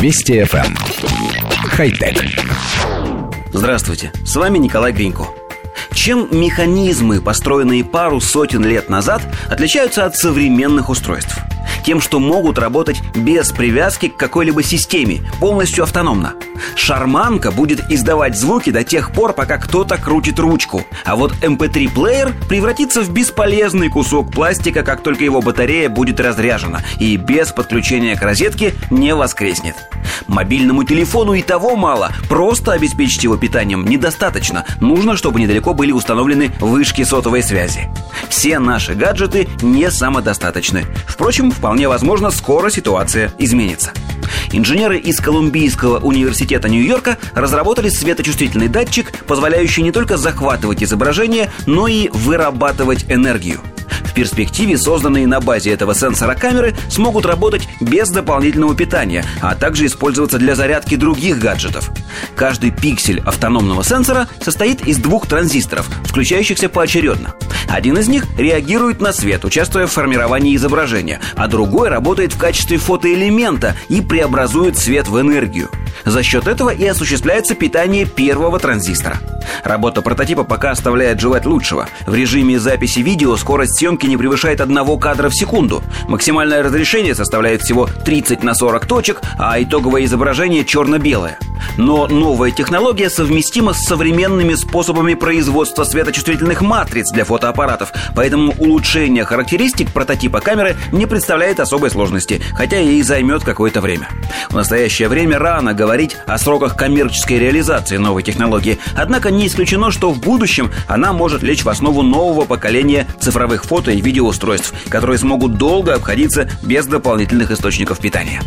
Вести FM. Эм. Хай-тек. Здравствуйте, с вами Николай Гринько. Чем механизмы, построенные пару сотен лет назад, отличаются от современных устройств? Тем, что могут работать без привязки к какой-либо системе, полностью автономно – Шарманка будет издавать звуки до тех пор, пока кто-то крутит ручку. А вот MP3-плеер эм превратится в бесполезный кусок пластика, как только его батарея будет разряжена и без подключения к розетке не воскреснет. Мобильному телефону и того мало. Просто обеспечить его питанием недостаточно. Нужно, чтобы недалеко были установлены вышки сотовой связи. Все наши гаджеты не самодостаточны. Впрочем, вполне возможно, скоро ситуация изменится. Инженеры из Колумбийского университета Нью-Йорка разработали светочувствительный датчик, позволяющий не только захватывать изображение, но и вырабатывать энергию. В перспективе созданные на базе этого сенсора камеры смогут работать без дополнительного питания, а также использоваться для зарядки других гаджетов. Каждый пиксель автономного сенсора состоит из двух транзисторов, включающихся поочередно. Один из них реагирует на свет, участвуя в формировании изображения, а другой работает в качестве фотоэлемента и преобразует свет в энергию. За счет этого и осуществляется питание первого транзистора. Работа прототипа пока оставляет желать лучшего. В режиме записи видео скорость съемки не превышает одного кадра в секунду. Максимальное разрешение составляет всего 30 на 40 точек, а итоговое изображение черно-белое. Но новая технология совместима с современными способами производства светочувствительных матриц для фотоаппаратов, поэтому улучшение характеристик прототипа камеры не представляет особой сложности, хотя и займет какое-то время. В настоящее время рано говорить о сроках коммерческой реализации новой технологии, однако не исключено, что в будущем она может лечь в основу нового поколения цифровых фото и видеоустройств, которые смогут долго обходиться без дополнительных источников питания.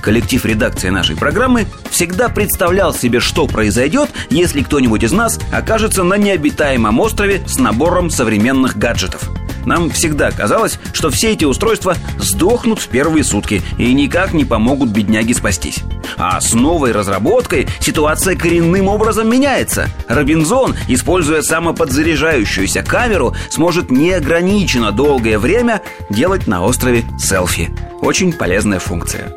Коллектив редакции нашей программы всегда представлял себе, что произойдет, если кто-нибудь из нас окажется на необитаемом острове с набором современных гаджетов. Нам всегда казалось, что все эти устройства сдохнут в первые сутки и никак не помогут бедняге спастись. А с новой разработкой ситуация коренным образом меняется. Робинзон, используя самоподзаряжающуюся камеру, сможет неограниченно долгое время делать на острове селфи. Очень полезная функция.